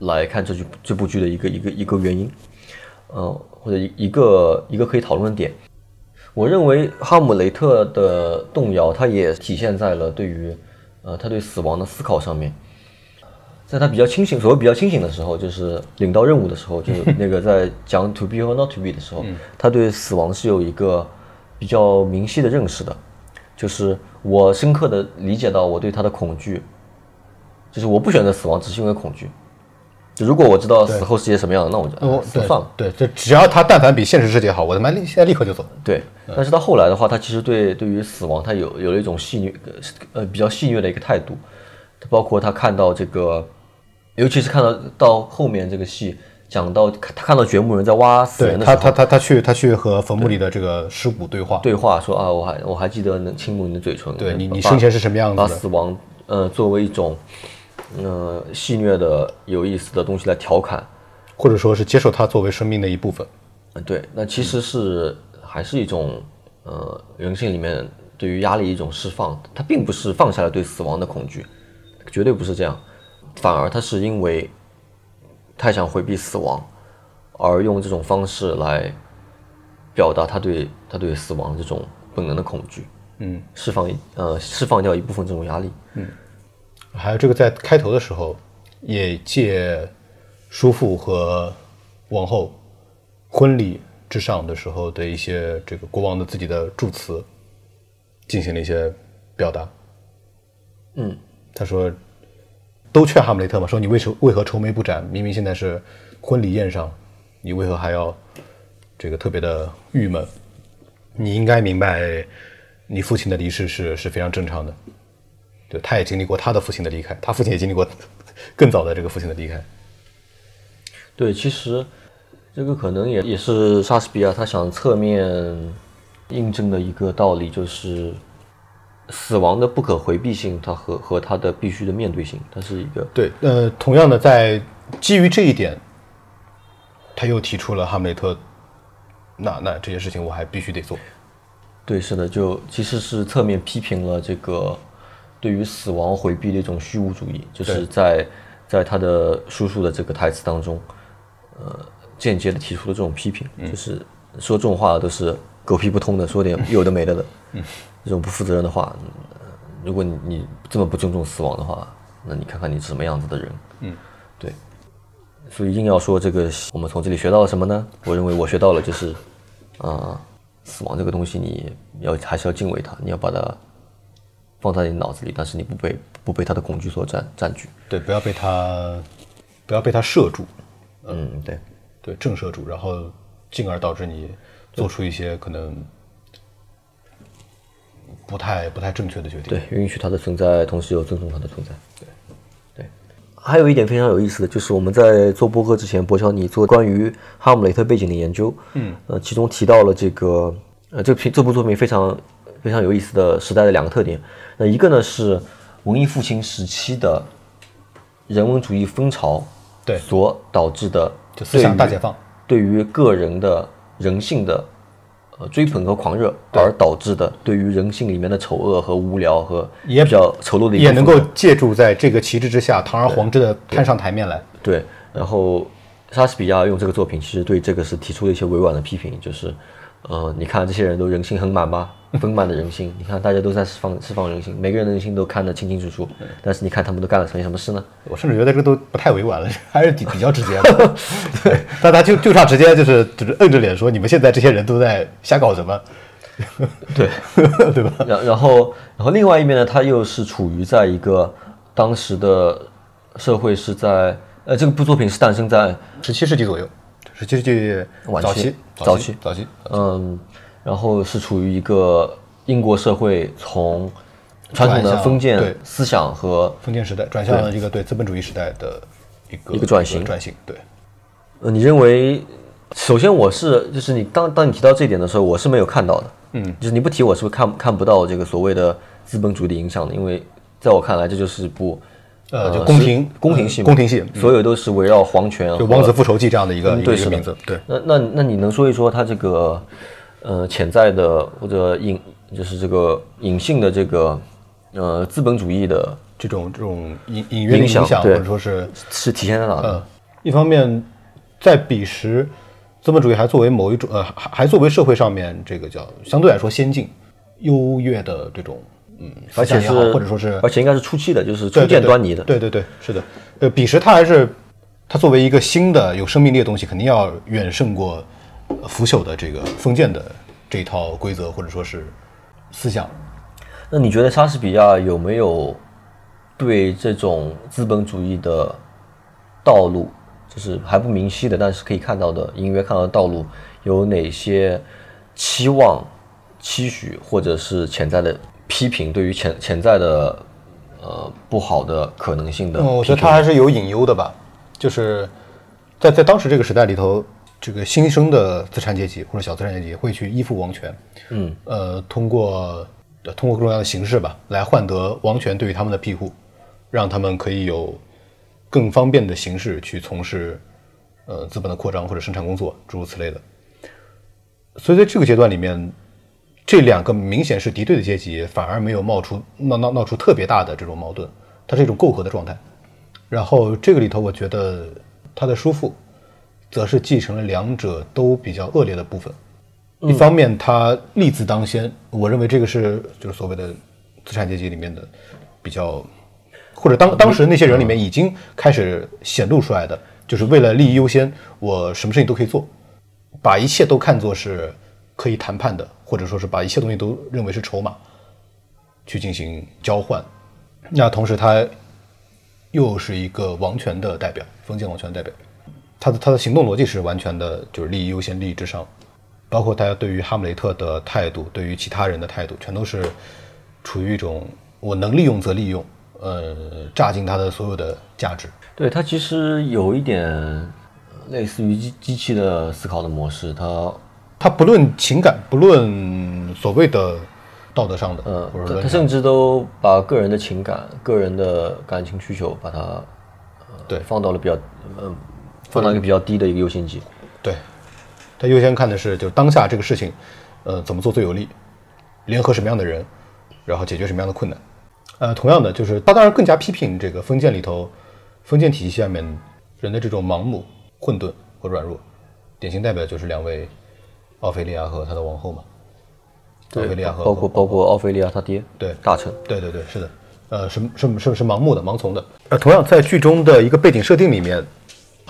来看这剧这部剧的一个一个一个原因，呃，或者一一个一个可以讨论的点。我认为哈姆雷特的动摇，它也体现在了对于呃他对死亡的思考上面。在他比较清醒，所谓比较清醒的时候，就是领到任务的时候，就是 那个在讲 to be 和 not to be 的时候，他对死亡是有一个比较明晰的认识的，就是我深刻的理解到我对他的恐惧，就是我不选择死亡，只是因为恐惧。就如果我知道死后世界什么样的，那我就算了。对，就只要他但凡比现实世界好，我他妈立现在立刻就走。对，但是到后来的话，他其实对对于死亡，他有有了一种戏谑呃比较戏谑的一个态度，包括他看到这个，尤其是看到到后面这个戏讲到他看到掘墓人在挖死人的时候，他，他他他去他去和坟墓里的这个尸骨对话，对话说啊，我还我还记得能亲吻你的嘴唇，对你你生前是什么样子把？死亡呃作为一种呃戏谑的有意思的东西来调侃，或者说是接受它作为生命的一部分。嗯，对，那其实是还是一种呃人性里面对于压力一种释放，他并不是放下了对死亡的恐惧，绝对不是这样，反而他是因为太想回避死亡，而用这种方式来表达他对他对死亡这种本能的恐惧，嗯，释放呃释放掉一部分这种压力，嗯。还有这个在开头的时候，也借叔父和王后婚礼之上的时候的一些这个国王的自己的祝词，进行了一些表达。嗯，他说，都劝哈姆雷特嘛，说你为什为何愁眉不展？明明现在是婚礼宴上，你为何还要这个特别的郁闷？你应该明白，你父亲的离世是是非常正常的。对，他也经历过他的父亲的离开，他父亲也经历过更早的这个父亲的离开。对，其实这个可能也也是莎士比亚他想侧面印证的一个道理，就是死亡的不可回避性，它和和它的必须的面对性，它是一个对，呃，同样的，在基于这一点，他又提出了哈姆雷特，那那这些事情我还必须得做。对，是的，就其实是侧面批评了这个对于死亡回避的一种虚无主义，就是在在他的叔叔的这个台词当中，呃，间接的提出了这种批评，就是说这种话都是狗屁不通的，说点有的没的的，这种不负责任的话，呃如果你你这么不尊重死亡的话，那你看看你是什么样子的人，嗯，对，所以硬要说这个，我们从这里学到了什么呢？我认为我学到了就是，啊、死亡这个东西你要还是要敬畏它，你要把它放在你脑子里，但是你不被不被它的恐惧所占占据。对，不要被他不要被他摄住，嗯，对，对，震慑住，然后进而导致你做出一些可能不太不太正确的决定。对，允许它的存在，同时又尊重它的存在。对，对。还有一点非常有意思的就是，我们在做播客之前，博乔你做关于哈姆雷特背景的研究，嗯，呃，其中提到了这个，呃，这篇这部作品非常非常有意思的时代的两个特点。那一个呢是文艺复兴时期的人文主义风潮，对所导致的就思想大解放。对于个人的人性的呃追捧和狂热，而导致的对于人性里面的丑恶和无聊和也比较丑陋的一面也能够借助在这个旗帜之下，堂而皇之的摊上台面来。对。然后莎士比亚用这个作品，其实对这个是提出了一些委婉的批评，就是呃，你看这些人都人性很满吗？丰满的人心，你看大家都在释放释放人心，每个人的人性都看得清清楚楚，但是你看他们都干了什么什么事呢？我甚至觉得这个都不太委婉了，还是比比较直接的。对，但他就就差直接就是就是摁着脸说，你们现在这些人都在瞎搞什么，对，对吧？然然后然后另外一面呢，他又是处于在一个当时的社会是在呃，这个部作品是诞生在十七世纪左右，十七世纪晚期早期早期，嗯，然后是处于一个英国社会从传统的封建思想和封建时代转向了一个对资本主义时代的一个一个转型。一转型，对。呃，你认为首先我是就是你当当你提到这一点的时候，我是没有看到的，嗯，就是你不提我是不是看看不到这个所谓的资本主义的影响的？因为在我看来，这就是部呃，就宫廷宫廷戏嘛，宫廷戏，所有都是围绕皇权和就《王子复仇记》这样的一个一个名字，对。那那那你能说一说它这个呃潜在的或者隐就是这个隐性的这个呃资本主义的这种这种隐隐约的影响，或者说是是体现在哪呢？呃，一方面在彼时，资本主义还作为某一种呃还还作为社会上面这个叫相对来说先进、优越的这种嗯而且也好，是或者说是而且应该是初期的，就是初见端倪的。对对对，是的。呃，彼时它还是它作为一个新的有生命力的东西，肯定要远胜过呃腐朽的这个封建的这一套规则或者说是思想。那你觉得莎士比亚有没有对这种资本主义的道路，就是还不明晰的，但是可以看到的、隐约看到的道路，有哪些期望、期许，或者是潜在的批评？对于潜潜在的呃不好的可能性的嗯，我觉得他还是有隐忧的吧，就是在在当时这个时代里头，这个新生的资产阶级或者小资产阶级会去依附王权，嗯，呃，通过呃通过各种各样的形式吧，来换得王权对于他们的庇护，让他们可以有更方便的形式去从事呃资本的扩张或者生产工作，诸如此类的。所以在这个阶段里面，这两个明显是敌对的阶级，反而没有冒出闹闹闹出特别大的这种矛盾，它是一种媾和的状态。然后这个里头，我觉得他的叔父，则是继承了两者都比较恶劣的部分。一方面，他利字当先，我认为这个是就是所谓的资产阶级里面的比较，或者当当时那些人里面已经开始显露出来的，就是为了利益优先，我什么事情都可以做，把一切都看作是可以谈判的，或者说是把一切东西都认为是筹码，去进行交换。那同时，他又是一个王权的代表，封建王权的代表，他的他的行动逻辑是完全的就是利益优先，利益至上，包括他对于哈姆雷特的态度，对于其他人的态度，全都是处于一种我能利用则利用，呃，榨尽他的所有的价值。对他其实有一点呃类似于机机器的思考的模式，他他不论情感，不论所谓的道德上的，呃他他甚至都把个人的情感、个人的感情需求，把它呃对放到了比较嗯、放到一个比较低的一个优先级。对，他优先看的是就当下这个事情，呃，怎么做最有利，联合什么样的人，然后解决什么样的困难。呃，同样的，就是他当然更加批评这个封建里头，封建体系下面人的这种盲目、混沌和软弱。典型代表就是两位奥菲利亚和他的王后嘛。奥菲利亚和包括包括奥菲利亚他爹，对大臣，对对对，是的，呃，是是是是盲目的、盲从的。呃，同样在剧中的一个背景设定里面，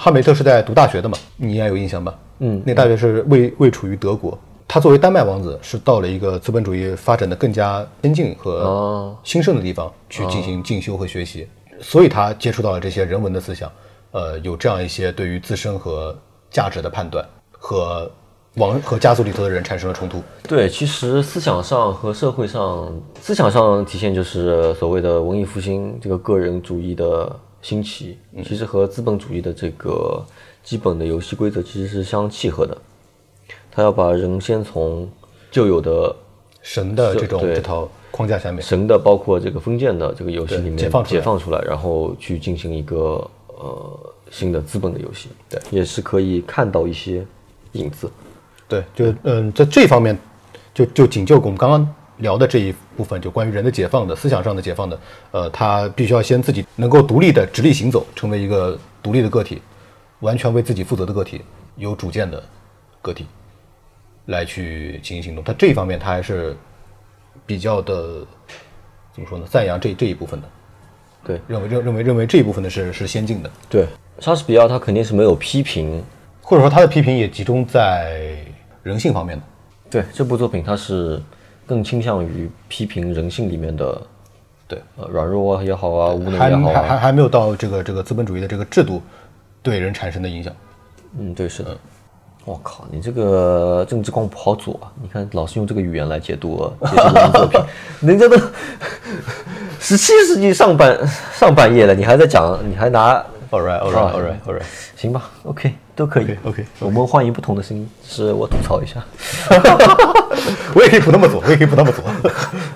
哈梅特是在读大学的嘛，你应该有印象吧？嗯，那大学是位位处于德国。他作为丹麦王子，是到了一个资本主义发展的更加先进和哦兴盛的地方去进行进修和学习，所以他接触到了这些人文的思想，呃，有这样一些对于自身和价值的判断，和王和家族里头的人产生了冲突。对，其实思想上和社会上，思想上体现就是所谓的文艺复兴这个个人主义的兴起，其实和资本主义的这个基本的游戏规则其实是相契合的。他要把人先从旧有的神的这种对。这套框架下面，神的，包括这个封建的这个游戏里面解放出来。解放出来，然后去进行一个呃新的资本的游戏，对，也是可以看到一些影子。对，就嗯，在这方面，就就仅就我们刚刚聊的这一部分，就关于人的解放的思想上的解放的，呃，他必须要先自己能够独立的直立行走，成为一个独立的个体，完全为自己负责的个体，有主见的个体，来去进行行动。他这一方面他还是比较的怎么说呢？赞扬这这一部分的，对认为认认为认为这一部分的是是先进的，对，莎士比亚他肯定是没有批评或者说他的批评也集中在人性方面的。对这部作品，它是更倾向于批评人性里面的对，呃软弱也好啊，无能也好还还啊。还没有到这个这个资本主义的这个制度对人产生的影响。嗯，对，是的。我靠，你这个政治光谱好左啊！你看，老是用这个语言来解读解读文艺作品，人家都 十七世纪上半上半叶了，你还在讲，你还拿 All right, all right, all right, all right. 行吧？OK。都可以。OK，我们欢迎不同的声音，是我吐槽一下，我也可以不那么做，我也可以不那么做，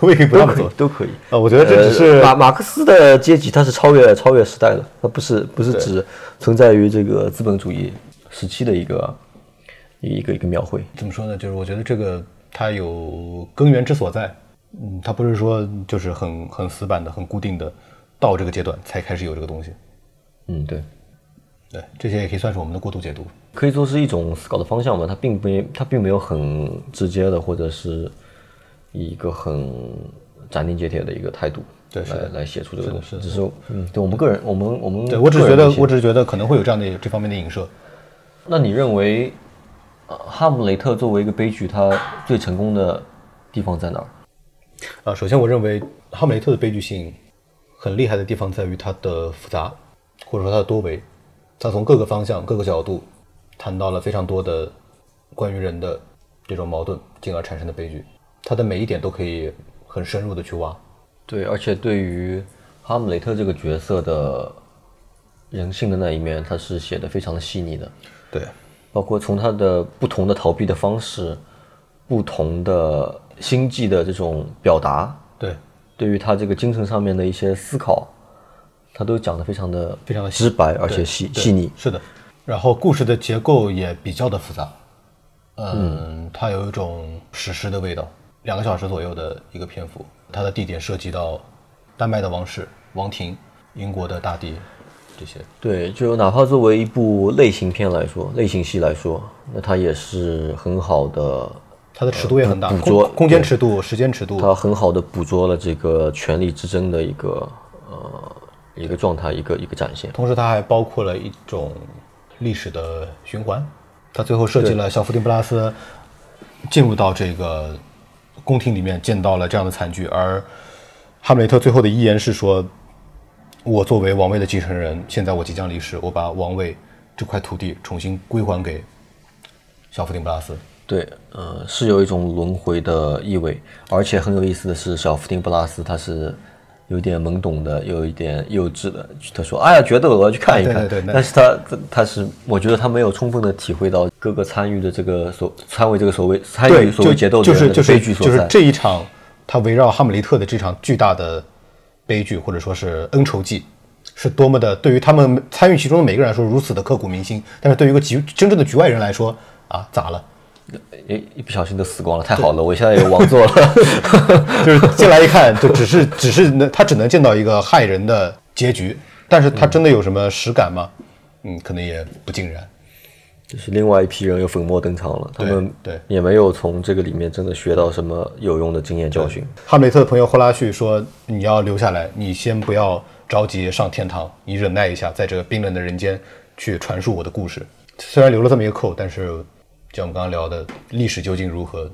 我也可以不那么做。都可以。啊，我觉得这只是呃马马克思的阶级，它是超越超越时代的，它不是不是指存在于这个资本主义时期的一个一个一个描绘。怎么说呢？就是我觉得这个它有根源之所在，嗯，它不是说就是很很死板的、很固定的，到这个阶段才开始有这个东西。嗯，对，对，这些也可以算是我们的过度解读。可以说是一种思考的方向吧。它并不它并没有很直接的，或者是以一个很斩钉截铁的一个态度对来来写出这个东西。只是嗯，对我们个人，我们我们对我只是觉得，我只是觉得可能会有这样的这方面的影射。那你认为，呃，哈姆雷特作为一个悲剧，它最成功的地方在哪儿？啊，首先我认为哈姆雷特的悲剧性很厉害的地方在于它的复杂，或者说它的多维，它从各个方向、各个角度谈到了非常多的关于人的这种矛盾，进而产生的悲剧。他的每一点都可以很深入的去挖。对，而且对于哈姆雷特这个角色的人性的那一面，他是写的非常的细腻的，对，包括从他的不同的逃避的方式、不同的心计的这种表达，对，对于他这个精神上面的一些思考，他都讲得非常的非常的直白，而且细细腻。是的。然后故事的结构也比较的复杂，嗯，它有一种史诗的味道，两个小时左右的一个篇幅，它的地点涉及到丹麦的王室、王庭、英国的大地这些。对，就哪怕作为一部类型片来说，类型戏来说，那它也是很好的，它的尺度也很大，捕捉空空间尺度、时间尺度，它很好的捕捉了这个权力之争的一个呃一个状态，一个一个展现。同时它还包括了一种历史的循环。它最后设计了小福丁布拉斯进入到这个宫廷里面，见到了这样的惨剧，而哈姆雷特最后的遗言是说：“我作为王位的继承人，现在我即将离世，我把王位这块土地重新归还给小福丁布拉斯。”对，呃，是有一种轮回的意味，而且很有意思的是，小福丁布拉斯他是有点懵懂的，有一点幼稚的。他说：“哎呀，觉得我要去看一看。对对对但是他他他是，我觉得他没有充分的体会到各个参与的这个所参与这个所谓参与所谓就决斗的人的就是就是悲剧所在。就是这一场，他围绕哈姆雷特的这场巨大的悲剧，或者说是恩仇记，是多么的对于他们参与其中的每个人来说如此的刻骨铭心，但是对于一个局真正的局外人来说啊，咋了？一一不小心都死光了，太好了，我现在有王座了。就是进来一看，就只是只是能他只能见到一个害人的结局，但是他真的有什么实感吗？嗯，可能也不尽然。就是另外一批人又粉墨登场了，他们对也没有从这个里面真的学到什么有用的经验教训。哈姆雷特的朋友霍拉旭说：“你要留下来，你先不要着急上天堂，你忍耐一下，在这个冰冷的人间去传述我的故事。虽然留了这么一个扣，但是像我们刚刚聊的，历史究竟如何，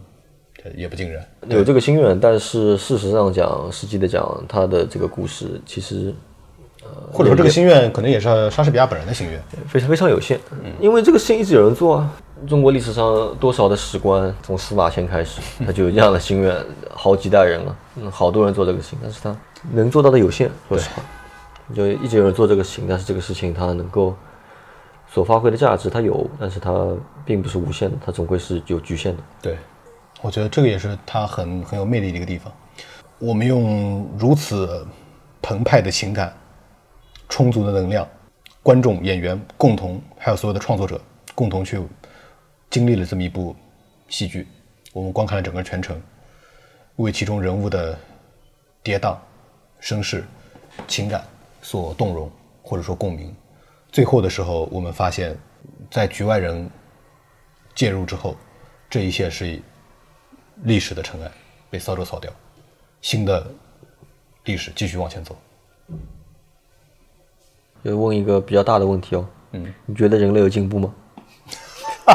呃也不尽然。有这个心愿，但是事实上讲，实际的讲，他的这个故事其实或者说，这个心愿可能也是莎士比亚本人的心愿。非常非常有限，因为这个事情一直有人做啊。中国历史上多少的史官，从司马迁开始，他就有这样的心愿，好几代人了，嗯，好多人做这个事情，但是他能做到的有限，说实话，就一直有人做这个事情，但是这个事情他能够所发挥的价值它有，但是它并不是无限的，它总归是有局限的。对，我觉得这个也是它很很有魅力的一个地方。我们用如此澎湃的情感、充足的能量，观众、演员共同，还有所有的创作者共同去经历了这么一部戏剧。我们观看了整个全程，为其中人物的跌宕、身世、情感所动容，或者说共鸣。最后的时候，我们发现，在局外人介入之后，这一切是历史的尘埃被扫帚扫掉，新的历史继续往前走。就问一个比较大的问题哦，嗯，你觉得人类有进步吗？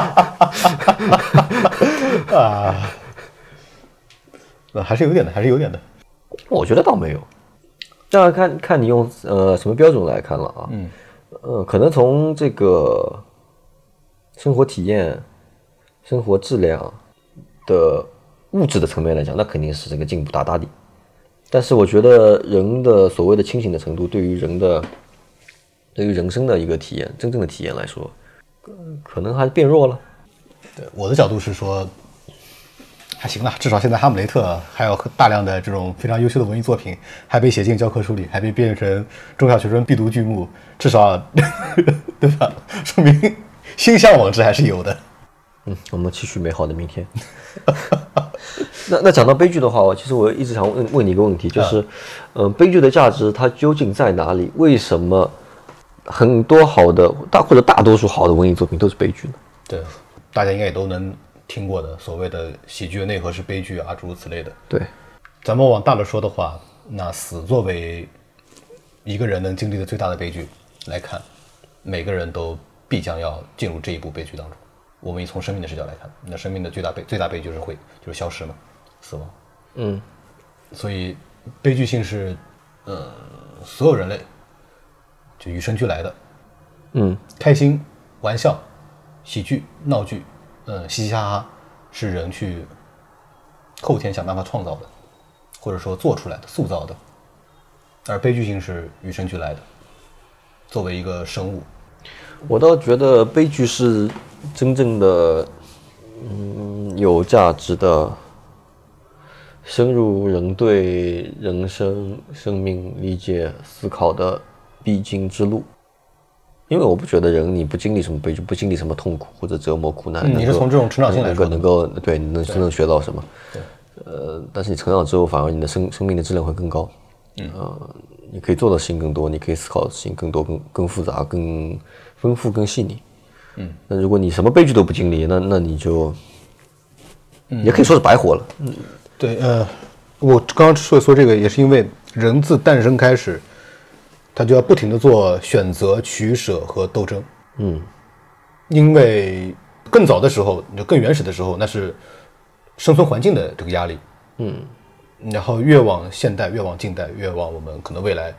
啊，那还是有点的，还是有点的。我觉得倒没有，当然看看你用呃什么标准来看了啊。嗯，呃，可能从这个生活体验、生活质量的物质的层面来讲，那肯定是这个进步大大的。但是我觉得人的所谓的清醒的程度，对于人的对于人生的一个体验，真正的体验来说，可能还变弱了。对我的角度是说，还行了，至少现在哈姆雷特还有大量的这种非常优秀的文艺作品，还被写进教科书里，还被变成中小学生必读剧目，至少 对吧？说明心向往之还是有的。嗯，我们期许美好的明天。那那讲到悲剧的话，我其实我一直想问问你一个问题，就是，嗯、悲剧的价值它究竟在哪里？为什么很多好的大或者大多数好的文艺作品都是悲剧呢？对，大家应该也都能听过的所谓的喜剧的内核是悲剧啊，诸如此类的。对，咱们往大了说的话，那死作为一个人能经历的最大的悲剧来看，每个人都必将要进入这一步悲剧当中。我们以从生命的视角来看，那生命的最大悲最大悲剧就是会就是消失嘛，死亡。嗯，所以悲剧性是，呃，所有人类就与生俱来的。嗯，开心、玩笑、喜剧、闹剧，嗯，嘻嘻哈哈，是人去后天想办法创造的，或者说做出来的、塑造的。而悲剧性是与生俱来的，作为一个生物，我倒觉得悲剧是真正的，嗯，有价值的，深入人对人生、生命理解、思考的必经之路。因为我不觉得人你不经历什么悲剧，不经历什么痛苦或者折磨、苦难，嗯你是从这种成长性来能说能够能够对你能真正学到什么？呃，但是你成长之后，反而你的生生命的质量会更高。嗯，呃，你可以做的事情更多，你可以思考的事情更多、更更复杂、更丰富、更细腻。嗯，那如果你什么悲剧都不经历，那那你就，也可以说是白活了。嗯对，呃，我刚刚说说这个，也是因为人自诞生开始，他就要不停的做选择、取舍和斗争。嗯，因为更早的时候，就更原始的时候，那是生存环境的这个压力。嗯，然后越往现代，越往近代，越往我们可能未来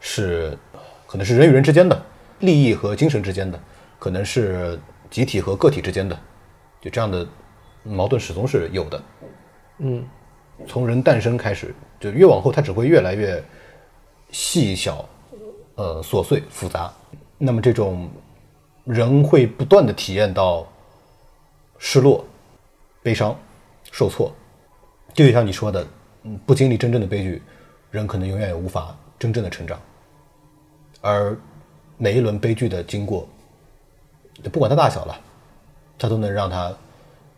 是，可能是人与人之间的利益和精神之间的，可能是集体和个体之间的，就这样的矛盾始终是有的。嗯，从人诞生开始，就越往后，它只会越来越细小、呃琐碎、复杂。那么这种人会不断的体验到失落、悲伤、受挫，就像你说的，嗯，不经历真正的悲剧，人可能永远也无法真正的成长。而每一轮悲剧的经过，就不管它大小了，它都能让他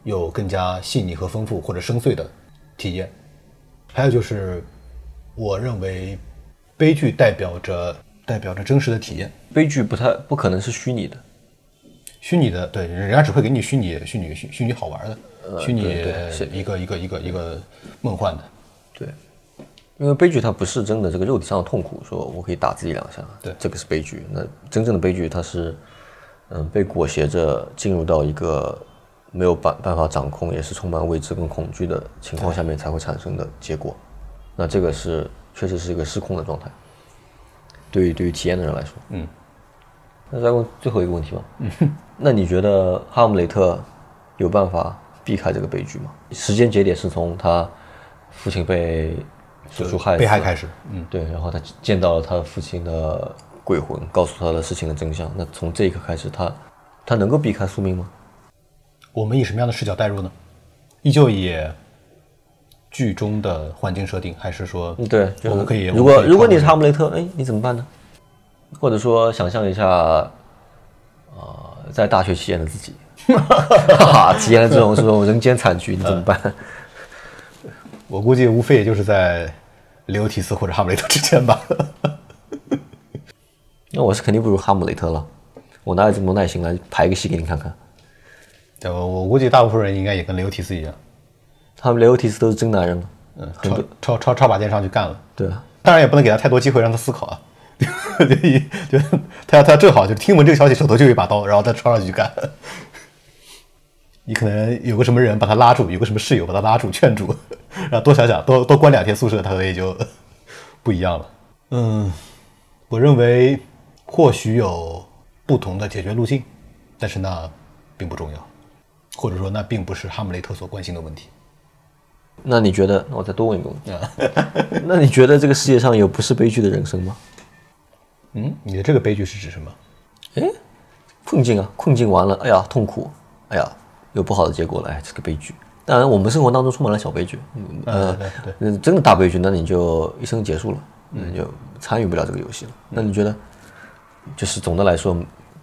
有更加细腻和丰富或者深邃的体验。还有就是，我认为悲剧代表着代表着真实的体验，悲剧不太不可能是虚拟的。虚拟的，对，人家只会给你虚拟、虚拟、虚虚拟好玩的，虚拟对对是一个一个一个一个梦幻的。对，因为悲剧它不是真的这个肉体上的痛苦，说我可以打自己两下，对这个是悲剧。那真正的悲剧，它是嗯被裹挟着进入到一个没有办办法掌控，也是充满未知跟恐惧的情况下面才会产生的结果。那这个是确实是一个失控的状态，对于对于体验的人来说，嗯。那再问最后一个问题吧，嗯，那你觉得哈姆雷特有办法避开这个悲剧吗？时间节点是从他父亲被叔叔害被害开始，嗯，对，然后他见到了他父亲的鬼魂，告诉他的事情的真相。那从这一刻开始，他他能够避开宿命吗？我们以什么样的视角代入呢？依旧以剧中的环境设定，还是说，嗯，对，我们可以，如果如果你是哈姆雷特，哎，你怎么办呢？或者说想象一下，啊、在大学期间的自己，哈哈，体验了这种这种人间惨剧，你怎么办？论 我估计无非也就是在雷欧提斯或者哈姆雷特之间吧。那我是肯定不如哈姆雷特了，我哪有这么多耐心来排个戏给你看看？对，我我估计大部分人应该也跟雷欧提斯一样，他们雷欧提斯都是真男人了，嗯，抄抄抄抄把剑上去干了。对啊，当然也不能给他太多机会让他思考啊，就一就他他正好就听闻这个消息，手头就有一把刀，然后他抄上去干。你可能有个什么人把他拉住，有个什么室友把他拉住劝住，然后多想想，多多关两天宿舍，他可能也就不一样了。嗯，我认为或许有不同的解决路径，但是那并不重要，或者说那并不是哈姆雷特所关心的问题。那你觉得？那我再多问一个问题，那你觉得这个世界上有不是悲剧的人生吗？嗯，你的这个悲剧是指什么？困境啊，困境完了，哎呀，痛苦，哎呀，有不好的结果了，哎，这个悲剧。当然，我们生活当中充满了小悲剧，嗯呃，嗯，真的大悲剧，那你就一生结束了，那就参与不了这个游戏了。那你觉得，就是总的来说，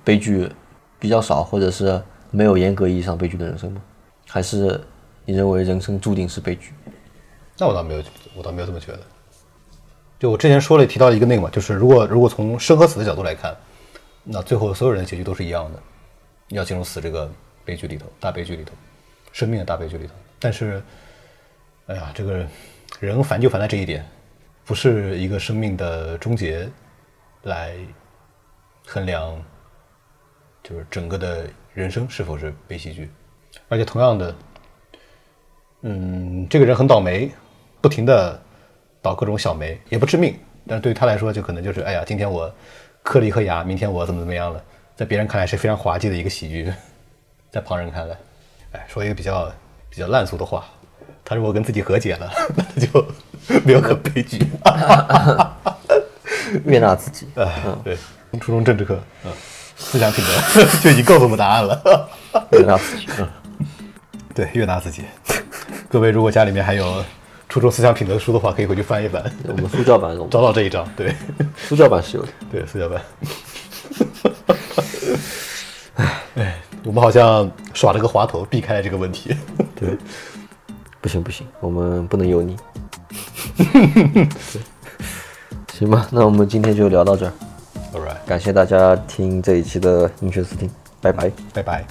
悲剧比较少，或者是没有严格意义上悲剧的人生吗？还是你认为人生注定是悲剧？那我倒没有，我倒没有这么觉得。就我之前说了，提到一个那个嘛，就是如果如果从生和死的角度来看，那最后所有人的结局都是一样的，要进入死这个悲剧里头，大悲剧里头，生命的大悲剧里头。但是，哎呀，这个人烦就烦在这一点，不是一个生命的终结来衡量，就是整个的人生是否是悲喜剧。而且同样的，嗯，这个人很倒霉，不停的倒各种小霉，也不致命，但是对于他来说，就可能就是，哎呀，今天我磕了一颗牙，明天我怎么怎么样了，在别人看来是非常滑稽的一个喜剧，在旁人看来，哎，说一个比较比较烂俗的话，他如果跟自己和解了，那他就没有很悲剧。悦纳自己，哎，对，初中政治课，嗯，思想品德就已经告诉我们答案了。悦纳自己，嗯，对，悦纳自己。各位如果家里面还有初中思想品德书的话，可以回去翻一翻，我们苏教版找到这一章。对，苏教版是有的。对，苏教版。哎，我们好像耍了个滑头，避开了这个问题。对，不行不行，我们不能油腻。行吧，那我们今天就聊到这儿，All right，感谢大家听这一期的英雄斯汀，拜拜。拜拜。